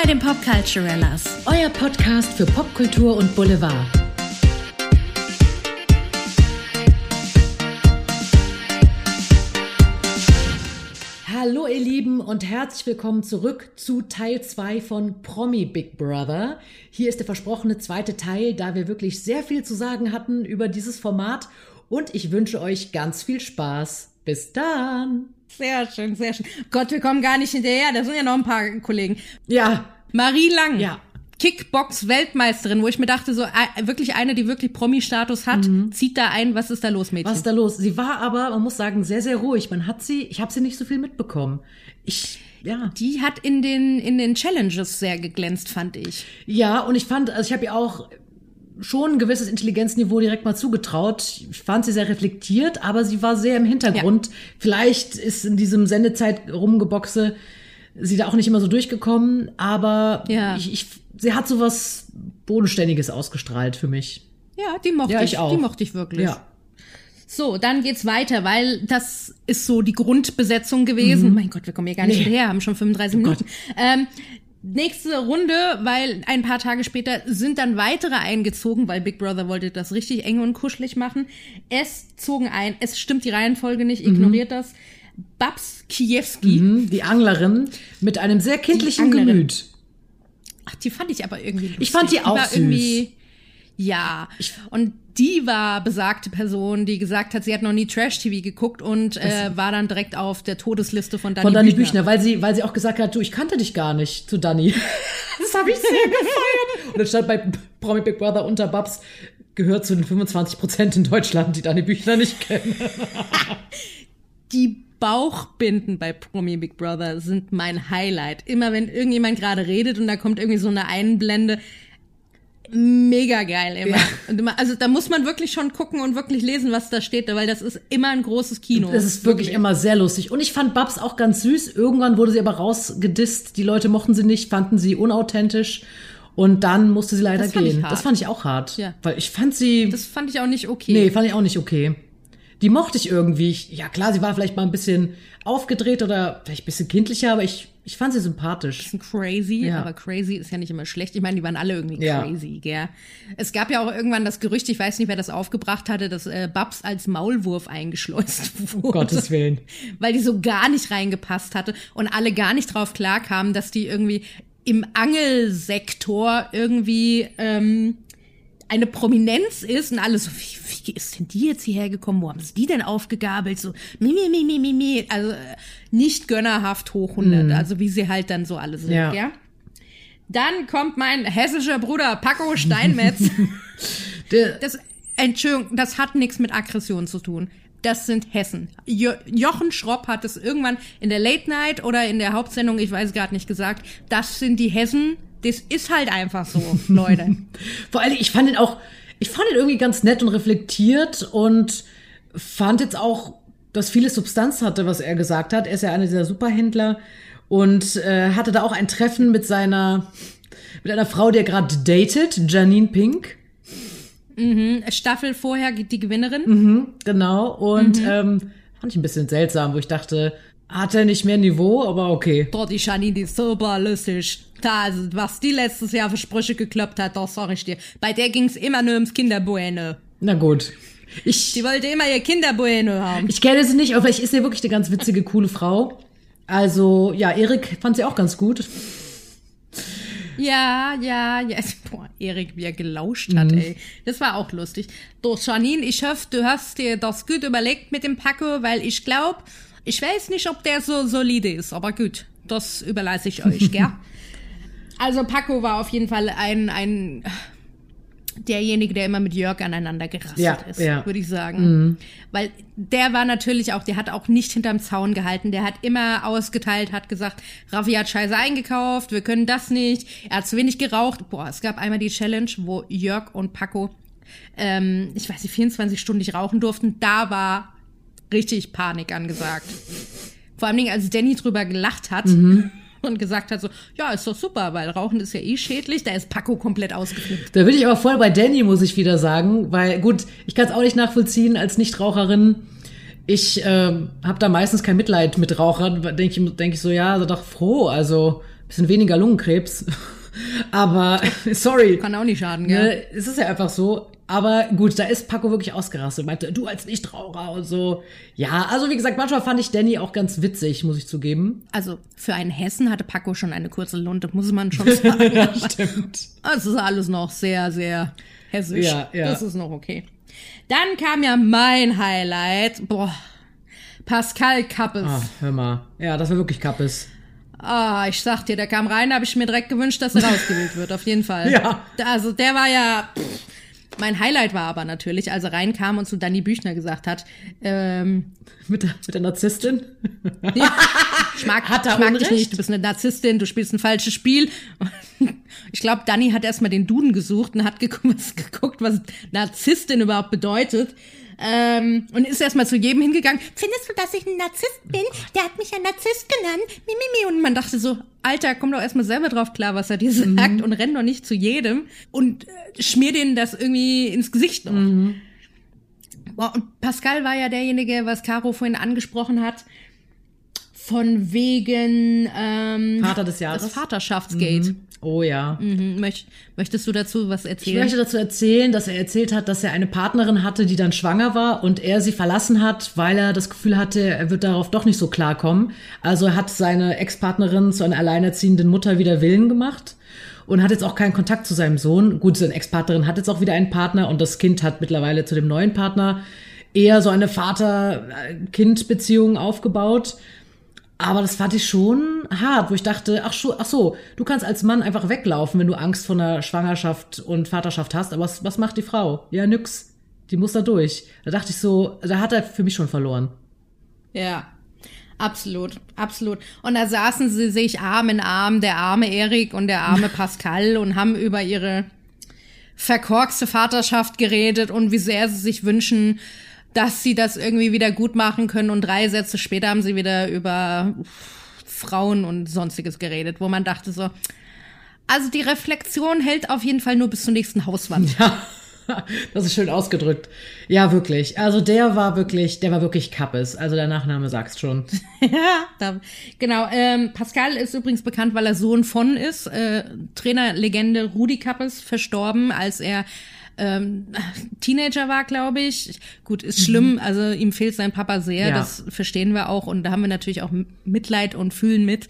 bei den Popculturellas. Euer Podcast für Popkultur und Boulevard. Hallo ihr Lieben und herzlich willkommen zurück zu Teil 2 von Promi Big Brother. Hier ist der versprochene zweite Teil, da wir wirklich sehr viel zu sagen hatten über dieses Format und ich wünsche euch ganz viel Spaß. Bis dann. Sehr schön, sehr schön. Gott, wir kommen gar nicht hinterher, da sind ja noch ein paar Kollegen. Ja. Marie Lang. Ja. Kickbox-Weltmeisterin, wo ich mir dachte, so äh, wirklich eine, die wirklich Promi-Status hat, zieht da ein, was ist da los, Mädchen? Was ist da los? Sie war aber, man muss sagen, sehr, sehr ruhig. Man hat sie, ich habe sie nicht so viel mitbekommen. Ich, ja. Die hat in den, in den Challenges sehr geglänzt, fand ich. Ja, und ich fand, also ich habe ihr auch schon ein gewisses Intelligenzniveau direkt mal zugetraut. Ich fand sie sehr reflektiert, aber sie war sehr im Hintergrund. Vielleicht ist in diesem Sendezeit rumgeboxe sie da auch nicht immer so durchgekommen, aber Ja. ich, ich, sie hat so was Bodenständiges ausgestrahlt für mich. Ja, die mochte Ja, ich, ich auch. die mochte ich wirklich. Ja. So, dann geht's weiter, weil das ist so die Grundbesetzung gewesen. Mein Gott, wir kommen hier gar nicht Mhm. Nee. Oh hinterher, haben schon 35 Minuten. Ähm, nächste Runde, weil ein paar Tage später sind dann weitere eingezogen, weil Big Brother wollte das richtig eng und kuschelig machen. Es zogen ein, es stimmt die Reihenfolge nicht, ignoriert das. Babs Kiewski. Mhm, die Anglerin mit einem sehr kindlichen. Gemüt. Ach, die fand ich aber irgendwie lustig. Ich fand die auch war süß. Irgendwie, ja. Und die war besagte Person, die gesagt hat, sie hat noch nie Trash-TV geguckt und äh, war dann direkt auf der Todesliste von Dani, Von Dani Büchner. Büchner, weil sie, weil sie auch gesagt hat, du, ich kannte dich gar nicht zu Dani. Das habe ich sehr gefeiert. Und dann stand bei Promi Big Brother unter Babs, gehört zu den 25 Prozent in Deutschland, die Dani Büchner nicht kennen. Die Bauchbinden bei Promi Big Brother sind mein Highlight. Immer wenn irgendjemand gerade redet und da kommt irgendwie so eine Einblende. Mega geil immer. Ja. Und immer. Also da muss man wirklich schon gucken und wirklich lesen, was da steht, weil das ist immer ein großes Kino. Es ist wirklich immer sehr lustig. Und ich fand Babs auch ganz süß. Irgendwann wurde sie aber rausgedisst. Die Leute mochten sie nicht, fanden sie unauthentisch. Und dann musste sie leider Das gehen. Das fand ich auch hart. Ja. Weil ich fand sie. Das fand ich auch nicht okay. Nee, fand ich auch nicht okay. Die mochte ich irgendwie. Ich, ja, klar, sie war vielleicht mal ein bisschen aufgedreht oder vielleicht ein bisschen kindlicher, aber ich, ich fand sie sympathisch. bisschen crazy, Ja. aber crazy ist ja nicht immer schlecht. Ich meine, die waren alle irgendwie Ja. crazy, gell? Es gab ja auch irgendwann das Gerücht, ich weiß nicht, wer das aufgebracht hatte, dass äh, Babs als Maulwurf eingeschleust wurde. Um Gottes Willen. Weil die so gar nicht reingepasst hatte und alle gar nicht drauf klarkamen, dass die irgendwie im Angelsektor irgendwie ähm, eine Prominenz ist und alle so, wie, wie ist denn die jetzt hierher gekommen? Wo haben sie die denn aufgegabelt? So, mi, mi, mi, mi, mi, mi. Also äh, nicht gönnerhaft hoch 100, also wie sie halt dann so alle sind, ja. Ja. Dann kommt mein hessischer Bruder Paco Steinmetz. Das, Entschuldigung, das hat nichts mit Aggression zu tun. Das sind Hessen. Jo Jochen Schropp hat es irgendwann in der Late Night oder in der Hauptsendung, ich weiß gerade nicht gesagt, das sind die Hessen. Das ist halt einfach so, Leute. vor allem, ich fand ihn auch, ich fand ihn irgendwie ganz nett und reflektiert und fand jetzt auch, dass viele Substanz hatte, was er gesagt hat. Er ist ja einer dieser Superhändler und äh, hatte da auch ein Treffen mit seiner, mit einer Frau, die er gerade datet, Janine Pink. Staffel vorher die Gewinnerin. Mhm, genau. Und ähm, fand ich ein bisschen seltsam, wo ich dachte, hat er nicht mehr Niveau, aber okay. Boah, die Janine, die ist super lustig. Da, also, was die letztes Jahr für Sprüche gekloppt hat, das sag ich dir. Bei der ging's immer nur ums Kinderbueno. Na gut. Ich, Die wollte immer ihr Kinderbueno haben. ich kenne sie nicht, aber vielleicht ist sie wirklich eine ganz witzige, coole Frau. Also, ja, Erik fand sie auch ganz gut. Ja, ja, ja. Boah, Erik, wie er gelauscht hat, ey. Das war auch lustig. Doch, Janine, ich hoffe, du hast dir das gut überlegt mit dem Paco, weil ich glaube, ich weiß nicht, ob der so solide ist, aber gut, das überlasse ich euch, gell? Also Paco war auf jeden Fall ein, ein derjenige, der immer mit Jörg aneinander gerastet Ja, ist, ja. würde ich sagen. Weil der war natürlich auch, der hat auch nicht hinterm Zaun gehalten. Der hat immer ausgeteilt, hat gesagt, Raffi hat Scheiße eingekauft, wir können das nicht. Er hat zu wenig geraucht. Boah, es gab einmal die Challenge, wo Jörg und Paco, ähm, ich weiß nicht, 24 Stunden nicht rauchen durften. Da war richtig Panik angesagt. Vor allen Dingen, als Danny drüber gelacht hat. Und gesagt hat so, ja, ist doch super, weil Rauchen ist ja eh schädlich. Da ist Paco komplett ausgeflippt. Da bin ich aber voll bei Danny, muss ich wieder sagen. Weil, gut, ich kann es auch nicht nachvollziehen als Nichtraucherin. Ich ähm, habe da meistens kein Mitleid mit Rauchern. Denke ich, denk ich so, ja, sei doch froh. Also bisschen weniger Lungenkrebs. Aber sorry. Kann auch nicht schaden, gell? Ne, es ist ja einfach so. Aber gut, da ist Paco wirklich ausgerastet. Meinte, du als Nichtraucher und so. Ja, also wie gesagt, manchmal fand ich Danny auch ganz witzig, muss ich zugeben. Also für einen Hessen hatte Paco schon eine kurze Lunte, muss man schon sagen. ja, stimmt. Das ist alles noch sehr, sehr hessisch. Ja, ja. Das ist noch okay. Dann kam ja mein Highlight. Boah. Pascal Kappes. Ah, hör mal. Ja, das war wirklich Kappes. Ah, ich sag dir, der kam rein, da habe ich mir direkt gewünscht, dass er rausgewählt wird, auf jeden Fall. Ja. Also der war ja. Pff, mein Highlight war aber natürlich, als er reinkam und zu Danny Büchner gesagt hat, ähm, Mit der, mit der Narzisstin? ja, ich mag, Hat er ich mag dich nicht, du bist eine Narzisstin, du spielst ein falsches Spiel. Ich glaube, Danny hat erstmal den Duden gesucht und hat geguckt, was, geguckt, was Narzisstin überhaupt bedeutet. Ähm, und ist erstmal zu jedem hingegangen. Findest du, dass ich ein Narzisst bin? Der hat mich ja Narzisst genannt. Mi, mi, mi. Und man dachte so, Alter, komm doch erstmal selber drauf klar, was er dir sagt und renn doch nicht zu jedem und äh, schmier denen das irgendwie ins Gesicht noch. Boah, und Pascal war ja derjenige, was Caro vorhin angesprochen hat, von wegen ähm, Vater des Jahres. das Vaterschaftsgate. Oh ja. Mhm. Möcht, möchtest du dazu was Ich erzählen? möchte dazu erzählen, dass er erzählt hat, dass er eine Partnerin hatte, die dann schwanger war und er sie verlassen hat, weil er das Gefühl hatte, er wird darauf doch nicht so klarkommen. Also er hat seine Ex-Partnerin zu einer alleinerziehenden Mutter wieder Willen gemacht und hat jetzt auch keinen Kontakt zu seinem Sohn. Gut, seine Ex-Partnerin hat jetzt auch wieder einen Partner und das Kind hat mittlerweile zu dem neuen Partner eher so eine Vater-Kind-Beziehung aufgebaut. Aber das fand ich schon hart, wo ich dachte, ach, ach so, du kannst als Mann einfach weglaufen, wenn du Angst vor einer Schwangerschaft und Vaterschaft hast. Aber was, was macht die Frau? Ja, nix. Die muss da durch. Da dachte ich so, da hat er für mich schon verloren. Ja, absolut, absolut. Und da saßen sie sich Arm in Arm, der arme Erik und der arme Pascal und haben über ihre verkorkste Vaterschaft geredet und wie sehr sie sich wünschen, dass sie das irgendwie wieder gut machen können. Und drei Sätze später haben sie wieder über Frauen und sonstiges geredet, wo man dachte so, also die Reflexion hält auf jeden Fall nur bis zur nächsten Hauswand. Ja, das ist schön ausgedrückt. Ja, wirklich. Also der war wirklich, der war wirklich Kappes. Also der Nachname sagt's schon. Ja, da, genau. Ähm, Pascal ist übrigens bekannt, weil er Sohn von ist. Äh, Trainerlegende Rudi Kappes verstorben, als er ähm, Teenager war, glaube ich. Gut, ist schlimm. Also ihm fehlt sein Papa sehr. Ja. Das verstehen wir auch. Und da haben wir natürlich auch Mitleid und fühlen mit.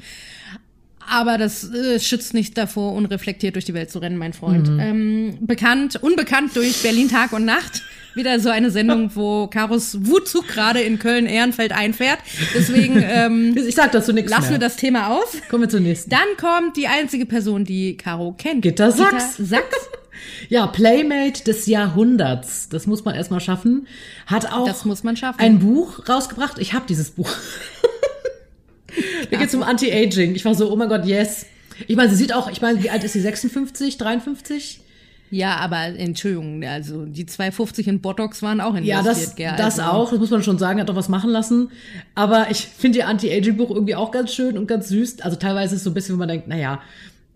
Aber das äh, schützt nicht davor, unreflektiert durch die Welt zu rennen, mein Freund. Ähm, bekannt, unbekannt durch Berlin Tag und Nacht. Wieder so eine Sendung, wo Karos Wutzug gerade in Köln-Ehrenfeld einfährt. Deswegen ähm, Ich sag dazu nichts lassen wir das Thema aus. Kommen wir zur nächsten. Dann kommt die einzige Person, die Caro kennt. Gitta Sachs. Gitta Sachs. Ja, Playmate des Jahrhunderts. Das muss man erstmal schaffen. Hat auch Das muss man schaffen. ein Buch rausgebracht. Ich habe dieses Buch. da geht's um Anti-Aging. Ich war so, oh mein Gott, yes. Ich meine, sie sieht auch, ich meine, wie alt ist sie? 56, 53? Ja, aber Entschuldigung, also die 250 in Botox waren auch Ja, investiert. das, gell? das also, auch, das muss man schon sagen, hat doch was machen lassen. Aber ich finde ihr Anti-Aging-Buch irgendwie auch ganz schön und ganz süß. Also teilweise ist es so ein bisschen, wenn man denkt, naja,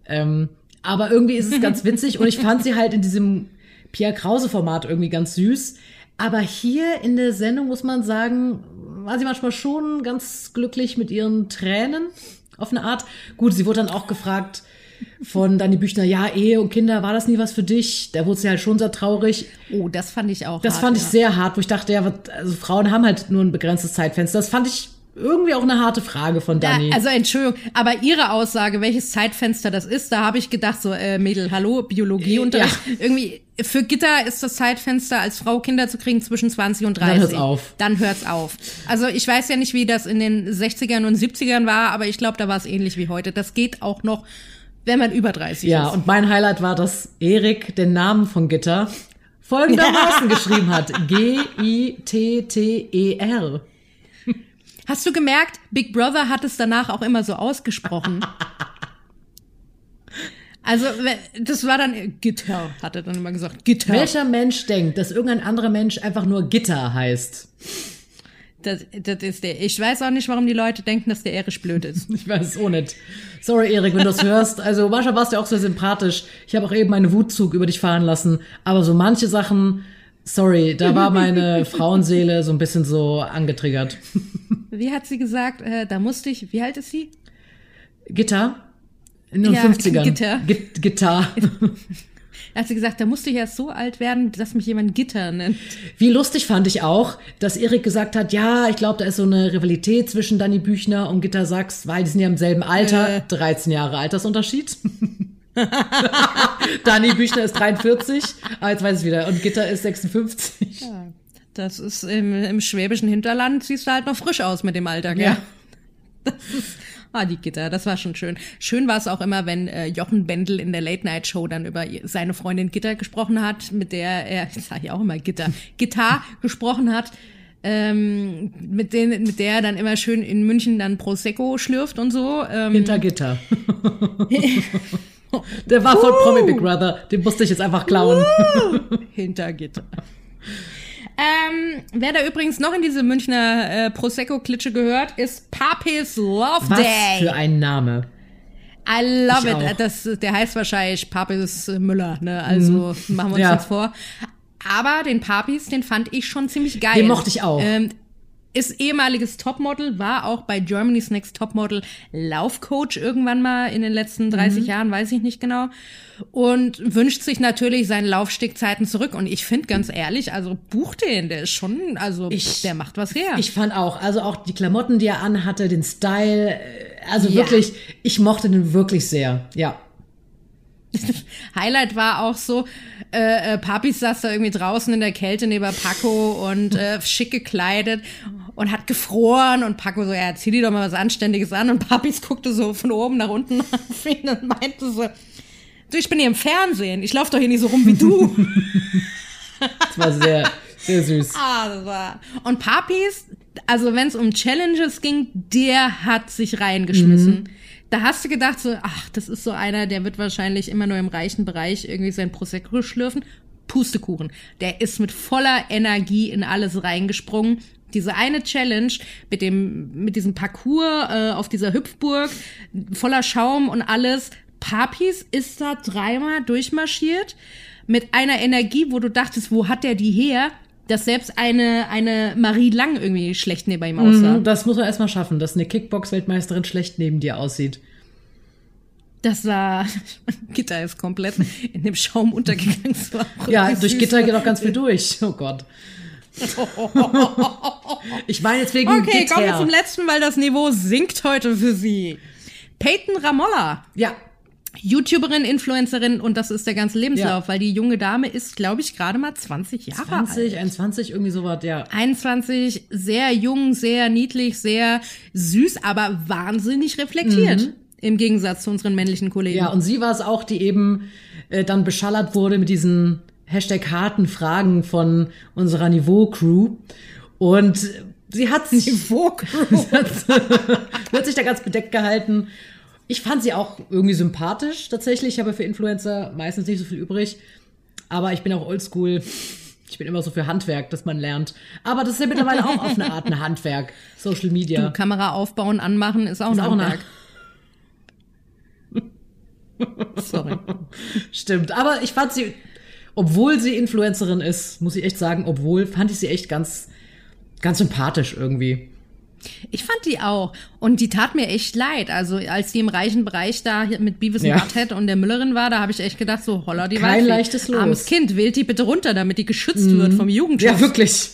ähm, aber irgendwie ist es ganz witzig und ich fand sie halt in diesem Pierre Krause-Format irgendwie ganz süß. Aber hier in der Sendung muss man sagen, war sie manchmal schon ganz glücklich mit ihren Tränen auf eine Art. Gut, sie wurde dann auch gefragt von Dani Büchner, ja, Ehe und Kinder, war das nie was für dich? Da wurde sie halt schon sehr traurig. Oh, das fand ich auch. Das hart, fand ich ja. sehr hart, wo ich dachte, ja, also Frauen haben halt nur ein begrenztes Zeitfenster. Das fand ich irgendwie auch eine harte Frage von Dani. Ja, also Entschuldigung, aber ihre Aussage, welches Zeitfenster das ist, da habe ich gedacht, so, äh, Mädel, hallo, Biologieunterricht. Irgendwie, für Gitter ist das Zeitfenster, als Frau Kinder zu kriegen, zwischen 20 und 30. Dann hört's auf. Dann hört's auf. Also ich weiß ja nicht, wie das in den 60ern und 70ern war, aber ich glaube, da war es ähnlich wie heute. Das geht auch noch, wenn man über 30 ja, ist. und mein Highlight war, dass Erik den Namen von Gitter folgendermaßen geschrieben hat. G-I-T-T-E-R. Hast du gemerkt, Big Brother hat es danach auch immer so ausgesprochen. Also, das war dann Gitter, hat er dann immer gesagt. Gitter. Welcher Mensch denkt, dass irgendein anderer Mensch einfach nur Gitter heißt? Das, das ist der. Ich weiß auch nicht, warum die Leute denken, dass der erisch blöd ist. Ich weiß es auch nicht. Sorry, Erik, wenn du das hörst. Also manchmal warst du ja auch sehr sympathisch. Ich habe auch eben meinen Wutzug über dich fahren lassen. Aber so manche Sachen, sorry, da war meine Frauenseele so ein bisschen so angetriggert. Wie hat sie gesagt? Äh, da musste ich. Wie alt ist sie? Gitter? In den Ja, 50ern. Gitter. Git. Da hat sie gesagt, da musste ich erst so alt werden, dass mich jemand Gitter nennt. Wie lustig fand ich auch, dass Erik gesagt hat, ja, ich glaube, da ist so eine Rivalität zwischen Danny Büchner und Gitta Sachs, weil die sind ja im selben Alter, Äh. 13 Jahre Altersunterschied. Danny Büchner ist 43, ah, jetzt weiß ich wieder, und Gitter ist 56. Das ist im, im schwäbischen Hinterland, siehst du halt noch frisch aus mit dem Alter, gell? Ja. Das ist, ah, die Gitter, das war schon schön. Schön war es auch immer, wenn äh, Jochen Bendel in der Late-Night-Show dann über seine Freundin Gitter gesprochen hat, mit der er, ich sage ja auch immer Gitter, Gitar gesprochen hat, ähm, mit, den, mit der er dann immer schön in München dann Prosecco schlürft und so. Ähm, Hinter Gitter. Der war von Promi Big Brother, den musste ich jetzt einfach klauen. hinter Gitter. Ähm, wer da übrigens noch in diese Münchner äh, Prosecco-Klitsche gehört, ist Papis Love Was Day. für ein Name. I love Ich it. auch. Das, der heißt wahrscheinlich Papis Müller, ne? Also machen wir uns Ja. nichts vor. Aber den Papis, den fand ich schon ziemlich geil. Den mochte ich auch. Ähm, ist ehemaliges Topmodel, war auch bei Germany's Next Topmodel Laufcoach irgendwann mal in den letzten 30 Mhm. Jahren, weiß ich nicht genau. Und wünscht sich natürlich seine Laufstegzeiten zurück. Und ich finde ganz ehrlich, also buch den, der ist schon, also Ich- der macht was her. Ich fand auch, also auch die Klamotten, die er anhatte, den Style, äh, also Ja. wirklich, ich mochte den wirklich sehr. Ja. Highlight war auch so, äh, äh, Papis saß da irgendwie draußen in der Kälte neben Paco und äh, schick gekleidet und hat gefroren und Paco so, ja, zieh dir doch mal was Anständiges an und Papis guckte so von oben nach unten auf ihn und meinte so, du, ich bin hier im Fernsehen, ich laufe doch hier nicht so rum wie du. Das war sehr, sehr süß. ah, das war. Und Papis, also wenn es um Challenges ging, der hat sich reingeschmissen. Da hast du gedacht so, ach, das ist so einer, der wird wahrscheinlich immer nur im reichen Bereich irgendwie sein Prosecco schlürfen. Pustekuchen. Der ist mit voller Energie in alles reingesprungen. Diese eine Challenge mit dem, mit diesem Parcours äh, auf dieser Hüpfburg, voller Schaum und alles. Papis ist da dreimal durchmarschiert mit einer Energie, wo du dachtest, wo hat der die her? Dass selbst eine, eine Marie Lang irgendwie schlecht neben ihm aussah. Mhm, Das muss man erstmal schaffen, dass eine Kickbox-Weltmeisterin schlecht neben dir aussieht. Das war, Gitter ist komplett in dem Schaum untergegangen. Ja, durch. Gitter geht auch ganz viel durch. Oh Gott. Ich meine jetzt wegen Okay, Gitter. kommen wir zum letzten, weil das Niveau sinkt heute für Sie. Peyton Ramolla, Ja, YouTuberin, Influencerin und das ist der ganze Lebenslauf, Ja. weil die junge Dame ist, glaube ich, gerade mal 20 Jahre alt. 20, 21, irgendwie sowas, ja. 21, sehr jung, sehr niedlich, sehr süß, aber wahnsinnig reflektiert. Im Gegensatz zu unseren männlichen Kollegen. Ja, und sie war es auch, die eben äh, dann beschallert wurde mit diesen Hashtag harten Fragen von unserer Niveau-Crew. Und sie hat sich, hat sich da ganz bedeckt gehalten. Ich fand sie auch irgendwie sympathisch tatsächlich. Ich habe für Influencer meistens nicht so viel übrig. Aber ich bin auch oldschool. Ich bin immer so für Handwerk, dass man lernt. Aber das ist ja mittlerweile auch auf eine Art ein Handwerk. Social Media. Kamera aufbauen, anmachen ist auch ein Ist eine- Handwerk. Sorry. Stimmt, aber ich fand sie, obwohl sie Influencerin ist, muss ich echt sagen, obwohl fand ich sie echt ganz, ganz sympathisch irgendwie. Ich fand die auch. Und die tat mir echt leid. Also als die im reichen Bereich da mit Beavis Ja. und Butthead und der Müllerin war, da habe ich echt gedacht, so holla die Kein Waldfee. leichtes Los. Mhm. Armes Kind, wählt die bitte runter, damit die geschützt wird vom Jugendschutz. Ja, wirklich.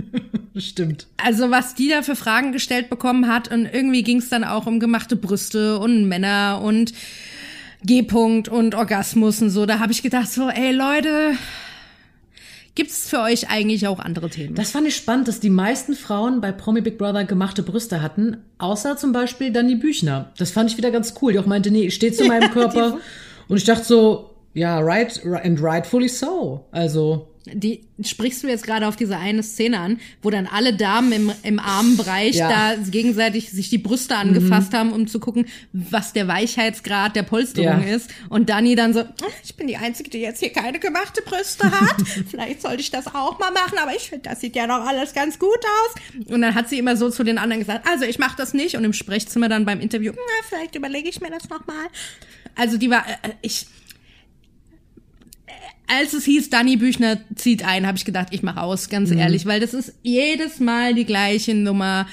Stimmt. Also was die da für Fragen gestellt bekommen hat und irgendwie ging es dann auch um gemachte Brüste und Männer und G-Punkt und Orgasmus und so. Da habe ich gedacht so, ey Leute, gibt's für euch eigentlich auch andere Themen? Das fand ich spannend, dass die meisten Frauen bei Promi Big Brother gemachte Brüste hatten, außer zum Beispiel Dani Büchner. Das fand ich wieder ganz cool. Die auch meinte, nee, ich stehe zu meinem Körper. Und ich dachte so, ja, right, and rightfully so. Also, Die sprichst du jetzt gerade auf diese eine Szene an, wo dann alle Damen im, im Armenbereich Ja. da gegenseitig sich die Brüste angefasst haben, um zu gucken, was der Weichheitsgrad der Polsterung Ja. ist. Und Dani dann so, "Ah, ich bin die Einzige, die jetzt hier keine gemachte Brüste hat. Vielleicht sollte ich das auch mal machen, aber ich finde, das sieht ja noch alles ganz gut aus. Und dann hat sie immer so zu den anderen gesagt, also ich mache das nicht. Und im Sprechzimmer dann beim Interview, na, vielleicht überlege ich mir das noch mal. Also die war, äh, ich, als es hieß, Danny Büchner zieht ein, habe ich gedacht, ich mache aus, ganz ehrlich, weil das ist jedes Mal die gleiche Nummer.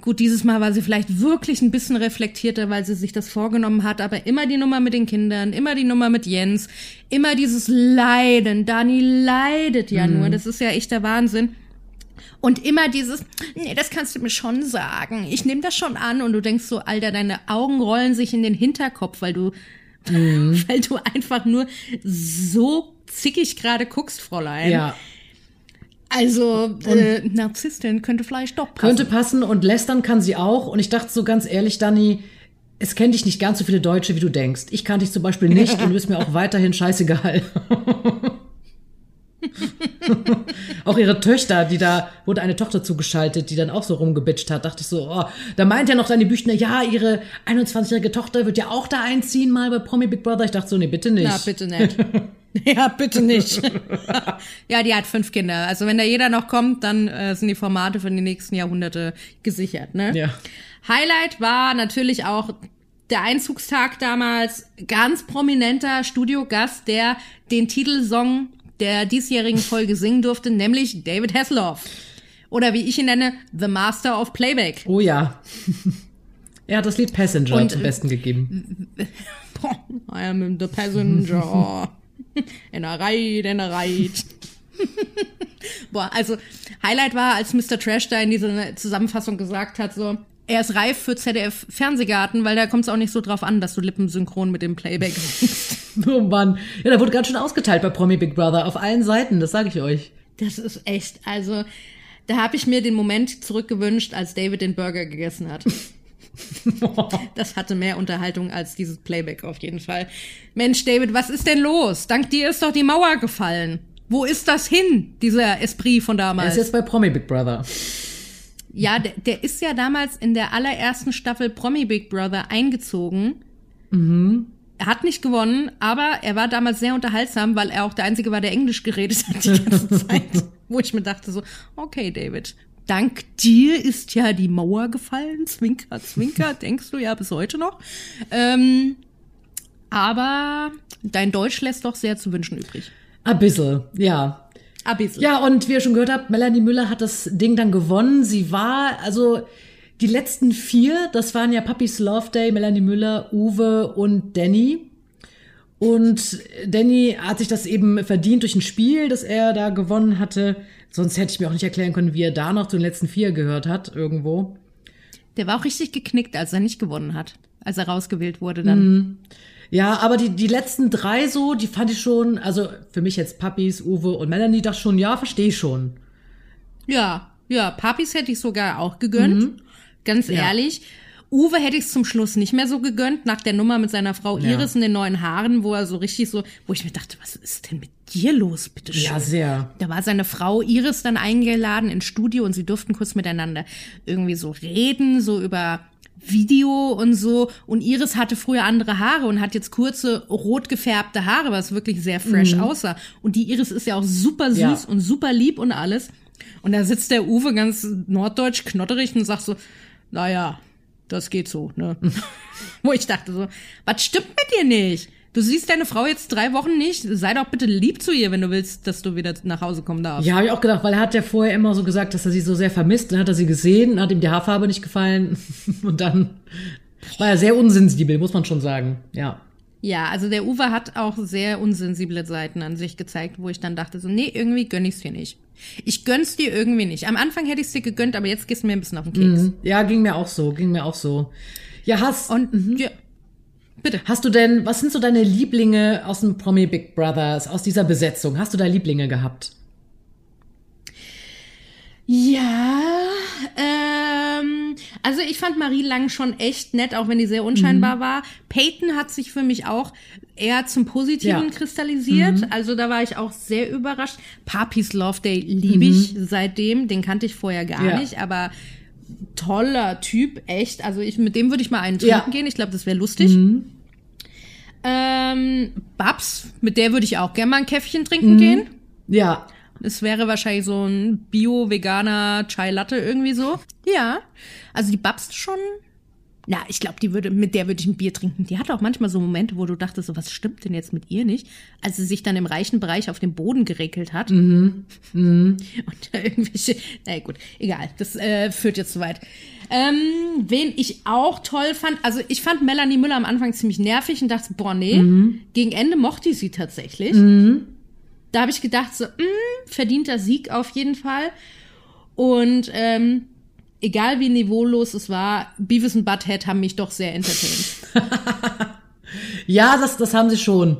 Gut, dieses Mal war sie vielleicht wirklich ein bisschen reflektierter, weil sie sich das vorgenommen hat, aber immer die Nummer mit den Kindern, immer die Nummer mit Jens, immer dieses Leiden. Dani leidet ja mhm. nur, das ist ja echt der Wahnsinn. Und immer dieses, nee, das kannst du mir schon sagen. Ich nehme das schon an. Und du denkst so, Alter, deine Augen rollen sich in den Hinterkopf, weil du, mhm. weil du einfach nur so zickig gerade guckst, Fräulein. Ja. Also, äh, Narzisstin könnte vielleicht doch passen. Könnte passen und lästern kann sie auch. Und ich dachte so ganz ehrlich, Dani, es kennen dich nicht ganz so viele Deutsche, wie du denkst. Ich kannte dich zum Beispiel nicht und du bist mir auch weiterhin scheißegal. auch ihre Töchter, die da wurde eine Tochter zugeschaltet, die dann auch so rumgebitcht hat, dachte ich so, oh, da meint ja noch deine Büchner, ja, ihre 21-jährige Tochter wird ja auch da einziehen mal bei Promi Big Brother. Ich dachte so, nee, bitte nicht. Na, bitte nicht. ja, bitte nicht. ja, die hat fünf Kinder. Also wenn da jeder noch kommt, dann äh, sind die Formate für die nächsten Jahrhunderte gesichert, ne? Ja. Highlight war natürlich auch der Einzugstag damals ganz prominenter Studiogast, der den Titelsong der diesjährigen Folge singen durfte, nämlich David Hasselhoff. Oder wie ich ihn nenne, The Master of Playback. Oh ja. er hat das Lied Passenger Und, zum Besten gegeben. I am the passenger. in ride, in ride. Boah, also Highlight war, als Mr. Trash da in dieser Zusammenfassung gesagt hat, so, er ist reif für ZDF Fernsehgarten, weil da kommt es auch nicht so drauf an, dass du lippensynchron mit dem Playback singst. oh Mann. Ja, da wurde ganz schön ausgeteilt bei Promi Big Brother auf allen Seiten, das sage ich euch. Das ist echt, also da habe ich mir den Moment zurückgewünscht, als David den Burger gegessen hat. Das hatte mehr Unterhaltung als dieses Playback auf jeden Fall. Mensch, David, was ist denn los? Dank dir ist doch die Mauer gefallen. Wo ist das hin, dieser Esprit von damals? Er ist jetzt bei Promi Big Brother. Ja, der, der ist ja damals in der allerersten Staffel Promi Big Brother eingezogen. Mhm. Er hat nicht gewonnen, aber er war damals sehr unterhaltsam, weil er auch der Einzige war, der Englisch geredet hat die ganze Zeit. Wo ich mir dachte so, okay, David, dank dir ist ja die Mauer gefallen. Zwinker, zwinker, denkst du ja bis heute noch. Ähm, aber dein Deutsch lässt doch sehr zu wünschen übrig. Ein bisschen, ja. Ein bisschen. Ja, und wie ihr schon gehört habt, Melanie Müller hat das Ding dann gewonnen. Sie war, also die letzten vier, das waren ja Puppies Love Day, Melanie Müller, Uwe und Danny. Und Danny hat sich das eben verdient durch ein Spiel, das er da gewonnen hatte. Sonst hätte ich mir auch nicht erklären können, wie er da noch zu den letzten vier gehört hat, irgendwo. Der war auch richtig geknickt, als er nicht gewonnen hat, als er rausgewählt wurde dann. Mhm. Ja, aber die, die letzten drei so, die fand ich schon, also für mich jetzt Puppies, Uwe und Melanie, dachte schon, ja, verstehe ich schon. Ja, ja, Puppies hätte ich sogar auch gegönnt. Mhm. Ganz ja. ehrlich. Uwe hätte ich es zum Schluss nicht mehr so gegönnt, nach der Nummer mit seiner Frau Iris ja. in den neuen Haaren, wo er so richtig so, wo ich mir dachte, was ist denn mit dir los, bitte schön? Ja, sehr. Da war seine Frau Iris dann eingeladen ins Studio und sie durften kurz miteinander irgendwie so reden, so über Video und so. Und Iris hatte früher andere Haare und hat jetzt kurze, rot gefärbte Haare, was wirklich sehr fresh mhm. aussah. Und die Iris ist ja auch super süß ja. und super lieb und alles. Und da sitzt der Uwe ganz norddeutsch knotterig und sagt so, naja, das geht so, ne? Wo ich dachte so, was stimmt mit dir nicht? Du siehst deine Frau jetzt drei Wochen nicht. Sei doch bitte lieb zu ihr, wenn du willst, dass du wieder nach Hause kommen darfst. Ja, habe ich auch gedacht, weil er hat ja vorher immer so gesagt, dass er sie so sehr vermisst. Dann hat er sie gesehen, hat ihm die Haarfarbe nicht gefallen. Und dann war er sehr unsensibel, muss man schon sagen. Ja. Ja, also der Uwe hat auch sehr unsensible Seiten an sich gezeigt, wo ich dann dachte so, nee, irgendwie gönn ich's dir nicht. Ich gönn's dir irgendwie nicht. Am Anfang hätte ich's dir gegönnt, aber jetzt gehst du mir ein bisschen auf den Keks. Mhm. Ja, ging mir auch so, ging mir auch so. Ja, hast. Und, mhm. ja, Bitte. Hast du denn, was sind so deine Lieblinge aus dem Promi Big Brothers, aus dieser Besetzung? Hast du da Lieblinge gehabt? Ja, ähm, also ich fand Marie Lang schon echt nett, auch wenn die sehr unscheinbar mhm. war. Peyton hat sich für mich auch eher zum Positiven ja. kristallisiert. Mhm. Also da war ich auch sehr überrascht. Papis Love Day liebe ich mhm. seitdem. Den kannte ich vorher gar ja. nicht, aber toller Typ, echt. Also ich, mit dem würde ich mal einen trinken ja. gehen. Ich glaube, das wäre lustig. Mhm. Ähm, Babs, mit der würde ich auch gerne mal ein Käffchen trinken mhm. gehen. Ja. Es wäre wahrscheinlich so ein Bio-Veganer Chai Latte irgendwie so. Ja. Also die Babs schon Na, ich glaube, die würde, mit der würde ich ein Bier trinken. Die hat auch manchmal so Momente, wo du dachtest, so, was stimmt denn jetzt mit ihr nicht? Als sie sich dann im reichen Bereich auf den Boden geregelt hat. Mhm. Mhm. Und da irgendwelche, na gut, egal, das äh, führt jetzt zu weit. Ähm, wen ich auch toll fand, also ich fand Melanie Müller am Anfang ziemlich nervig und dachte, boah, nee, mhm. gegen Ende mochte ich sie tatsächlich. Mhm. Da habe ich gedacht, so, mh, mm, verdienter Sieg auf jeden Fall. Und ähm, egal wie niveaulos es war, Beavis und Butthead haben mich doch sehr entertained. ja, das, das haben sie schon.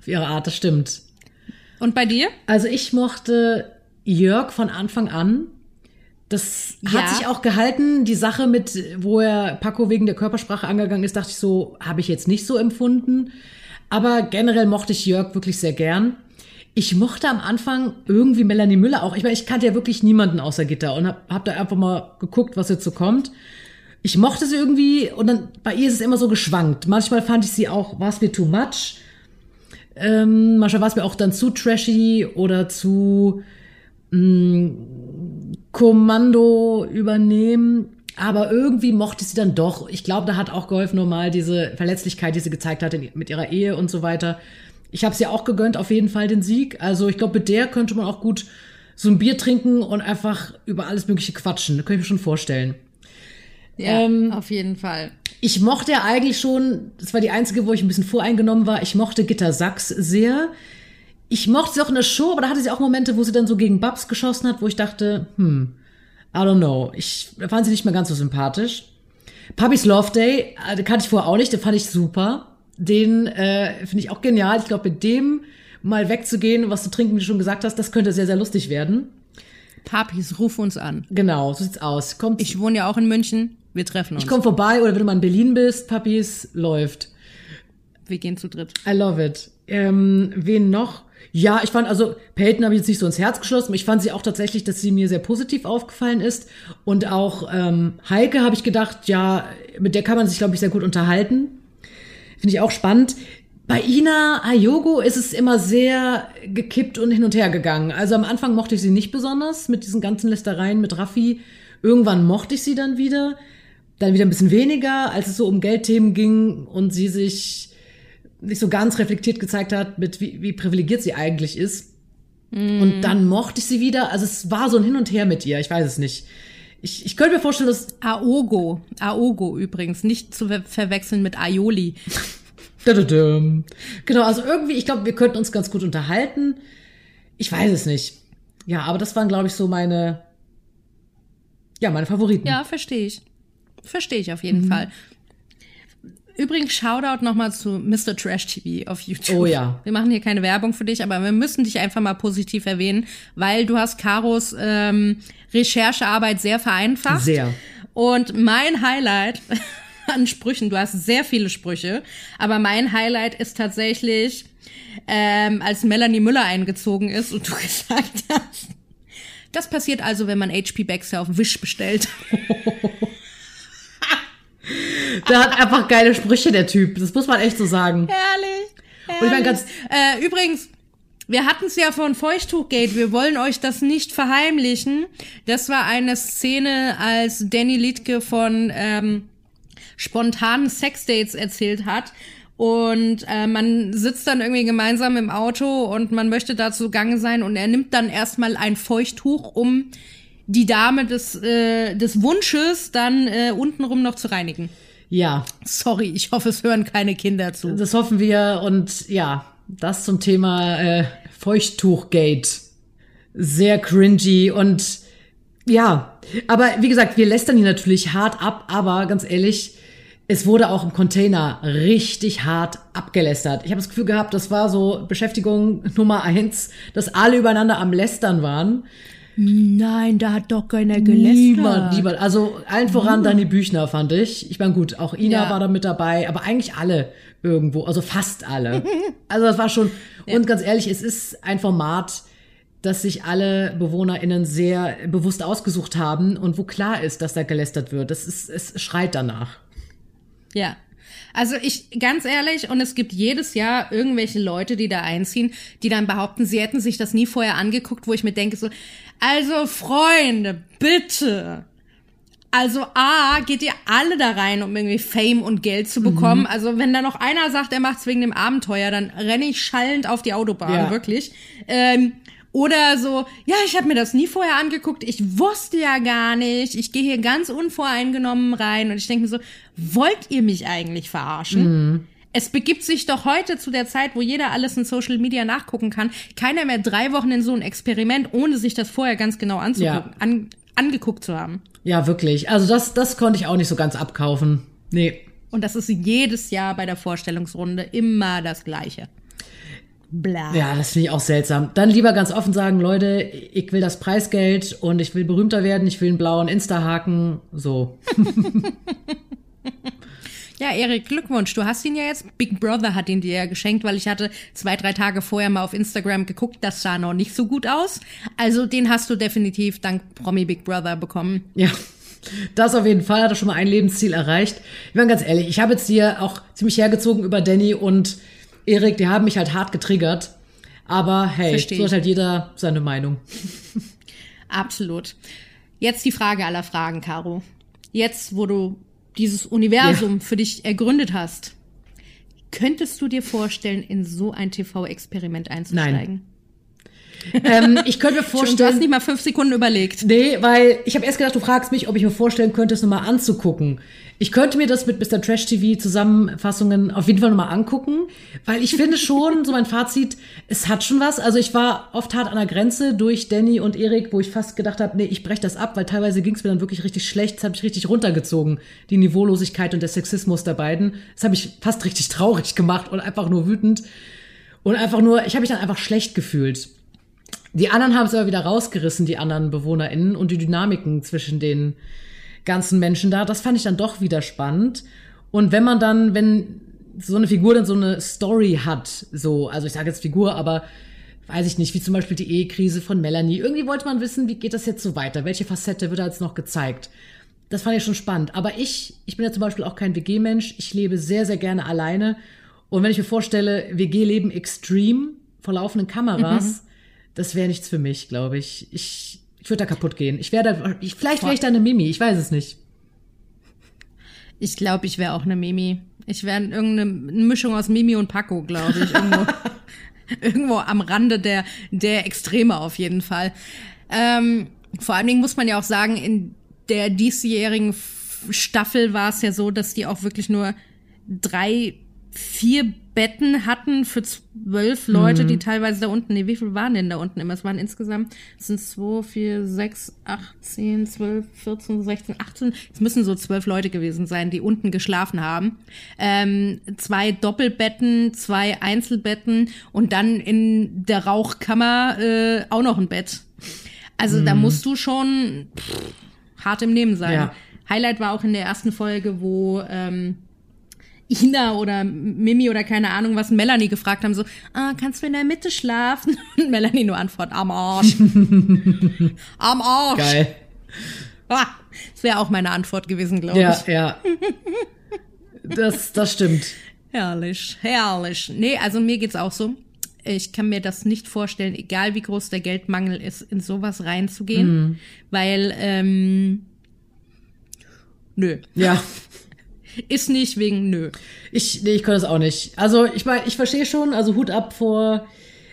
Auf ihre Art, das stimmt. Und bei dir? Also ich mochte Jörg von Anfang an. Das ja. hat sich auch gehalten. Die Sache mit, wo er Paco wegen der Körpersprache angegangen ist, dachte ich so, habe ich jetzt nicht so empfunden. Aber generell mochte ich Jörg wirklich sehr gern. Ich mochte am Anfang irgendwie Melanie Müller auch. Ich meine, ich kannte ja wirklich niemanden außer Gitter und hab, hab da einfach mal geguckt, was jetzt so kommt. Ich mochte sie irgendwie und dann bei ihr ist es immer so geschwankt. Manchmal fand ich sie auch, war es mir too much. Ähm, manchmal war es mir auch dann zu trashy oder zu mh, mm, Kommando übernehmen. Aber irgendwie mochte sie dann doch. Ich glaube, da hat auch geholfen normal diese Verletzlichkeit, die sie gezeigt hat mit ihrer Ehe und so weiter. Ich habe es ja auch gegönnt, auf jeden Fall den Sieg. Also ich glaube, mit der könnte man auch gut so ein Bier trinken und einfach über alles Mögliche quatschen. Das könnte ich mir schon vorstellen. Ja, ähm, auf jeden Fall. Ich mochte ja eigentlich schon, das war die einzige, wo ich ein bisschen voreingenommen war, ich mochte Gitter Sachs sehr. Ich mochte sie auch in der Show, aber da hatte sie auch Momente, wo sie dann so gegen Babs geschossen hat, wo ich dachte, hm, I don't know. Ich fand sie nicht mehr ganz so sympathisch. Puppies Love Day, äh, den kannte ich vorher auch nicht, den fand ich super den äh, finde ich auch genial. Ich glaube, mit dem mal wegzugehen, was zu trinken, wie du schon gesagt hast, das könnte sehr, sehr lustig werden. Papis, ruf uns an. Genau, so sieht's aus. Kommt, ich wohne ja auch in München. Wir treffen uns. Ich komme vorbei oder wenn du mal in Berlin bist, Papis, läuft. Wir gehen zu dritt. I love it. Ähm, wen noch? Ja, ich fand, also Peyton habe ich jetzt nicht so ins Herz geschlossen. Ich fand sie auch tatsächlich, dass sie mir sehr positiv aufgefallen ist. Und auch ähm, Heike habe ich gedacht, ja, mit der kann man sich, glaube ich, sehr gut unterhalten. Finde ich auch spannend. Bei Ina Ayogo ist es immer sehr gekippt und hin und her gegangen. Also am Anfang mochte ich sie nicht besonders mit diesen ganzen Lästereien mit Raffi. Irgendwann mochte ich sie dann wieder. Dann wieder ein bisschen weniger, als es so um Geldthemen ging und sie sich nicht so ganz reflektiert gezeigt hat, mit wie, wie privilegiert sie eigentlich ist. Mm. Und dann mochte ich sie wieder. Also es war so ein Hin und Her mit ihr. Ich weiß es nicht. Ich, ich könnte mir vorstellen, dass. Aogo. Aogo übrigens. Nicht zu ver verwechseln mit Aioli. genau, also irgendwie, ich glaube, wir könnten uns ganz gut unterhalten. Ich weiß es nicht. Ja, aber das waren, glaube ich, so meine. Ja, meine Favoriten. Ja, verstehe ich. Verstehe ich auf jeden mhm. Fall. Übrigens, Shoutout nochmal zu Mr. Trash TV auf YouTube. Oh ja. Wir machen hier keine Werbung für dich, aber wir müssen dich einfach mal positiv erwähnen, weil du hast Karos ähm, Recherchearbeit sehr vereinfacht. Sehr. Und mein Highlight an Sprüchen, du hast sehr viele Sprüche, aber mein Highlight ist tatsächlich, ähm, als Melanie Müller eingezogen ist und du gesagt hast, das passiert also, wenn man HP Baxter auf Wish bestellt. Der hat einfach geile Sprüche, der Typ. Das muss man echt so sagen. Herrlich. herrlich. Und ich meine ganz äh, übrigens, wir hatten es ja von Feuchttuchgate. Wir wollen euch das nicht verheimlichen. Das war eine Szene, als Danny Liedke von ähm, spontanen Sexdates erzählt hat. Und äh, man sitzt dann irgendwie gemeinsam im Auto und man möchte dazu Gange sein und er nimmt dann erstmal ein Feuchttuch, um die Dame des, äh, des Wunsches dann äh, untenrum noch zu reinigen. Ja. Sorry, ich hoffe, es hören keine Kinder zu. Das hoffen wir und ja, das zum Thema äh, Feuchttuchgate. Sehr cringy und ja, aber wie gesagt, wir lästern hier natürlich hart ab, aber ganz ehrlich, es wurde auch im Container richtig hart abgelästert. Ich habe das Gefühl gehabt, das war so Beschäftigung Nummer eins, dass alle übereinander am Lästern waren. Nein, da hat doch keiner gelästert. Niemand, niemand. Also allen voran uh. Dani Büchner, fand ich. Ich meine, gut, auch Ina ja. war da mit dabei, aber eigentlich alle irgendwo, also fast alle. also das war schon, ja. und ganz ehrlich, es ist ein Format, das sich alle BewohnerInnen sehr bewusst ausgesucht haben und wo klar ist, dass da gelästert wird. Das ist, es schreit danach. Ja, also ich, ganz ehrlich, und es gibt jedes Jahr irgendwelche Leute, die da einziehen, die dann behaupten, sie hätten sich das nie vorher angeguckt, wo ich mir denke so, also Freunde, bitte. Also A, geht ihr alle da rein, um irgendwie Fame und Geld zu bekommen. Mhm. Also wenn da noch einer sagt, er macht's wegen dem Abenteuer, dann renne ich schallend auf die Autobahn, ja. wirklich. Ähm, oder so, ja, ich habe mir das nie vorher angeguckt, ich wusste ja gar nicht, ich gehe hier ganz unvoreingenommen rein und ich denke mir so, wollt ihr mich eigentlich verarschen? Mhm. Es begibt sich doch heute zu der Zeit, wo jeder alles in Social Media nachgucken kann, keiner mehr drei Wochen in so ein Experiment, ohne sich das vorher ganz genau anzugucken, ja. an, angeguckt zu haben. Ja, wirklich. Also das, das konnte ich auch nicht so ganz abkaufen. Nee. Und das ist jedes Jahr bei der Vorstellungsrunde immer das Gleiche. Bla. Ja, das finde ich auch seltsam. Dann lieber ganz offen sagen, Leute, ich will das Preisgeld und ich will berühmter werden, ich will einen blauen Insta-Haken. So. Ja, Erik, Glückwunsch. Du hast ihn ja jetzt. Big Brother hat ihn dir ja geschenkt, weil ich hatte zwei, drei Tage vorher mal auf Instagram geguckt. Das sah noch nicht so gut aus. Also den hast du definitiv dank Promi Big Brother bekommen. Ja. Das auf jeden Fall hat er schon mal ein Lebensziel erreicht. Ich meine ganz ehrlich, ich habe jetzt hier auch ziemlich hergezogen über Danny und Erik, die haben mich halt hart getriggert. Aber hey, Versteh so hat halt jeder seine Meinung. Absolut. Jetzt die Frage aller Fragen, Caro. Jetzt, wo du dieses Universum ja. für dich ergründet hast, könntest du dir vorstellen, in so ein TV-Experiment einzusteigen? Nein. ähm, ich könnte mir vorstellen. du hast nicht mal fünf Sekunden überlegt. Nee, weil ich habe erst gedacht, du fragst mich, ob ich mir vorstellen könnte, es nochmal anzugucken. Ich könnte mir das mit Mr. Trash TV Zusammenfassungen auf jeden Fall nochmal angucken, weil ich finde schon, so mein Fazit, es hat schon was. Also ich war oft hart an der Grenze durch Danny und Erik, wo ich fast gedacht habe, nee, ich breche das ab, weil teilweise ging es mir dann wirklich richtig schlecht. Das habe ich richtig runtergezogen, die Niveaulosigkeit und der Sexismus der beiden. Das habe ich fast richtig traurig gemacht und einfach nur wütend. Und einfach nur, ich habe mich dann einfach schlecht gefühlt. Die anderen haben es aber wieder rausgerissen, die anderen BewohnerInnen und die Dynamiken zwischen den ganzen Menschen da. Das fand ich dann doch wieder spannend. Und wenn man dann, wenn so eine Figur dann so eine Story hat, so, also ich sage jetzt Figur, aber weiß ich nicht, wie zum Beispiel die Ehekrise von Melanie. Irgendwie wollte man wissen, wie geht das jetzt so weiter? Welche Facette wird da jetzt noch gezeigt? Das fand ich schon spannend. Aber ich, ich bin ja zum Beispiel auch kein WG-Mensch. Ich lebe sehr, sehr gerne alleine. Und wenn ich mir vorstelle, WG-Leben extrem vor laufenden Kameras, mhm. das wäre nichts für mich, glaube ich. Ich, ich würde da kaputt gehen. Ich wäre da, ich, vielleicht wäre ich da eine Mimi, ich weiß es nicht. Ich glaube, ich wäre auch eine Mimi. Ich wäre irgendeine Mischung aus Mimi und Paco, glaube ich. Irgendwo, irgendwo am Rande der, der Extreme auf jeden Fall. Ähm, vor allen Dingen muss man ja auch sagen, in der diesjährigen Staffel war es ja so, dass die auch wirklich nur drei, vier Betten hatten für zwölf Leute, mhm. die teilweise da unten, nee, wie viel waren denn da unten immer? Es waren insgesamt, es sind zwei, vier, sechs, acht, zehn, zwölf, vierzehn, sechzehn, achtzehn, es müssen so zwölf Leute gewesen sein, die unten geschlafen haben. Ähm, zwei Doppelbetten, zwei Einzelbetten und dann in der Rauchkammer äh, auch noch ein Bett. Also mhm. da musst du schon pff, hart im Nehmen sein. Ja. Highlight war auch in der ersten Folge, wo ähm, Ina oder Mimi oder keine Ahnung was Melanie gefragt haben, so, ah, kannst du in der Mitte schlafen? Und Melanie nur antwortet, am Arsch. am Arsch. Geil. Ah, das wäre auch meine Antwort gewesen, glaube ja, ich. Ja, ja. Das, das stimmt. Herrlich, herrlich. Nee, also mir geht's auch so. Ich kann mir das nicht vorstellen, egal wie groß der Geldmangel ist, in sowas reinzugehen, mm. weil ähm, nö. Ja. Ist nicht wegen nö. Ich, nee, ich kann das auch nicht. Also, ich meine, ich verstehe schon, also Hut ab vor.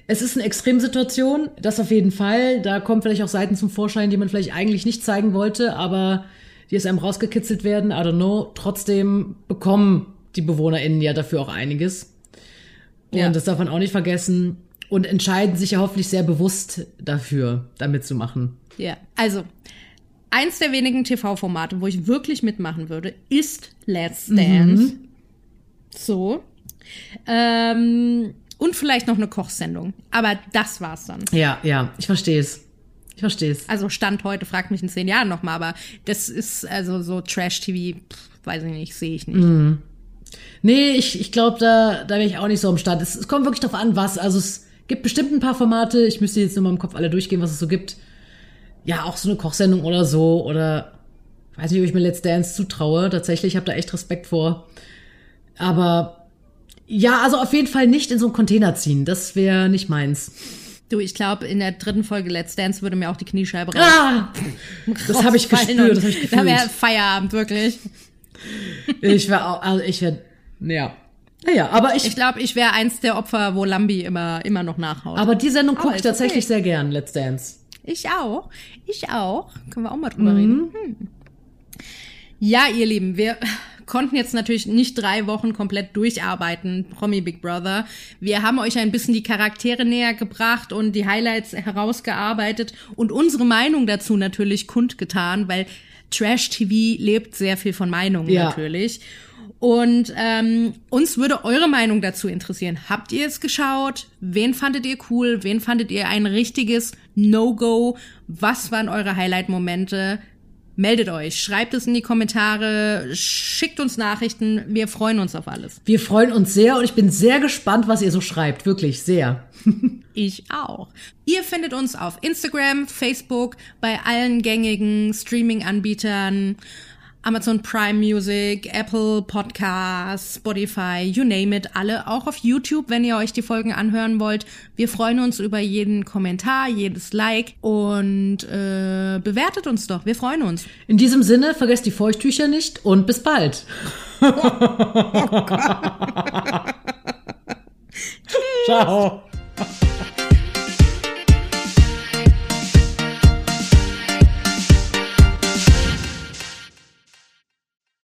Es ist eine Extremsituation, das auf jeden Fall. Da kommen vielleicht auch Seiten zum Vorschein, die man vielleicht eigentlich nicht zeigen wollte, aber die aus einem rausgekitzelt werden. I don't know. Trotzdem bekommen die BewohnerInnen ja dafür auch einiges. Und ja. das darf man auch nicht vergessen. Und entscheiden sich ja hoffentlich sehr bewusst dafür, damit zu machen. Ja, also eins der wenigen TV-Formate, wo ich wirklich mitmachen würde, ist Let's Dance. Mhm. So. Ähm, und vielleicht noch eine Kochsendung. Aber das war's dann. Ja, ja, ich verstehe es. Ich verstehe es. Also Stand heute, fragt mich in zehn Jahren nochmal, aber das ist also so Trash-TV, weiß ich nicht, sehe ich nicht. Mhm. Nee, ich, ich glaube, da, da bin ich auch nicht so am Stand. Es, es kommt wirklich darauf an, was. Also es gibt bestimmt ein paar Formate, ich müsste jetzt nur mal im Kopf alle durchgehen, was es so gibt ja, auch so eine Kochsendung oder so oder weiß nicht, ob ich mir Let's Dance zutraue. Tatsächlich, ich habe da echt Respekt vor. Aber ja, also auf jeden Fall nicht in so einen Container ziehen. Das wäre nicht meins. Du, ich glaube, in der dritten Folge Let's Dance würde mir auch die Kniescheibe raus. Ah, das habe ich gespürt, das habe ich Da wäre gefühlt. Feierabend, wirklich. Ich wäre auch, also ich wäre, ja. Naja, aber ich, Ich glaube, ich wäre eins der Opfer, wo Lambi immer, immer noch nachhaut. aber die Sendung gucke ich ist okay. tatsächlich sehr gern, Let's Dance. Ich auch. Ich auch. Können wir auch mal drüber reden. Hm. Ja, ihr Lieben, wir konnten jetzt natürlich nicht drei Wochen komplett durcharbeiten, Promi Big Brother. Wir haben euch ein bisschen die Charaktere näher gebracht und die Highlights herausgearbeitet und unsere Meinung dazu natürlich kundgetan, weil Trash TV lebt sehr viel von Meinungen Ja. natürlich. Und ähm, uns würde eure Meinung dazu interessieren. Habt ihr es geschaut? Wen fandet ihr cool? Wen fandet ihr ein richtiges No-Go? Was waren eure Highlight-Momente? Meldet euch, schreibt es in die Kommentare, schickt uns Nachrichten. Wir freuen uns auf alles. Wir freuen uns sehr und ich bin sehr gespannt, was ihr so schreibt. Wirklich, sehr. Ich auch. Ihr findet uns auf Instagram, Facebook, bei allen gängigen Streaming-Anbietern, Amazon Prime Music, Apple Podcasts, Spotify, you name it, alle, auch auf YouTube, wenn ihr euch die Folgen anhören wollt. Wir freuen uns über jeden Kommentar, jedes Like und äh, bewertet uns doch. Wir freuen uns. In diesem Sinne, vergesst die Feuchttücher nicht und bis bald. Ciao.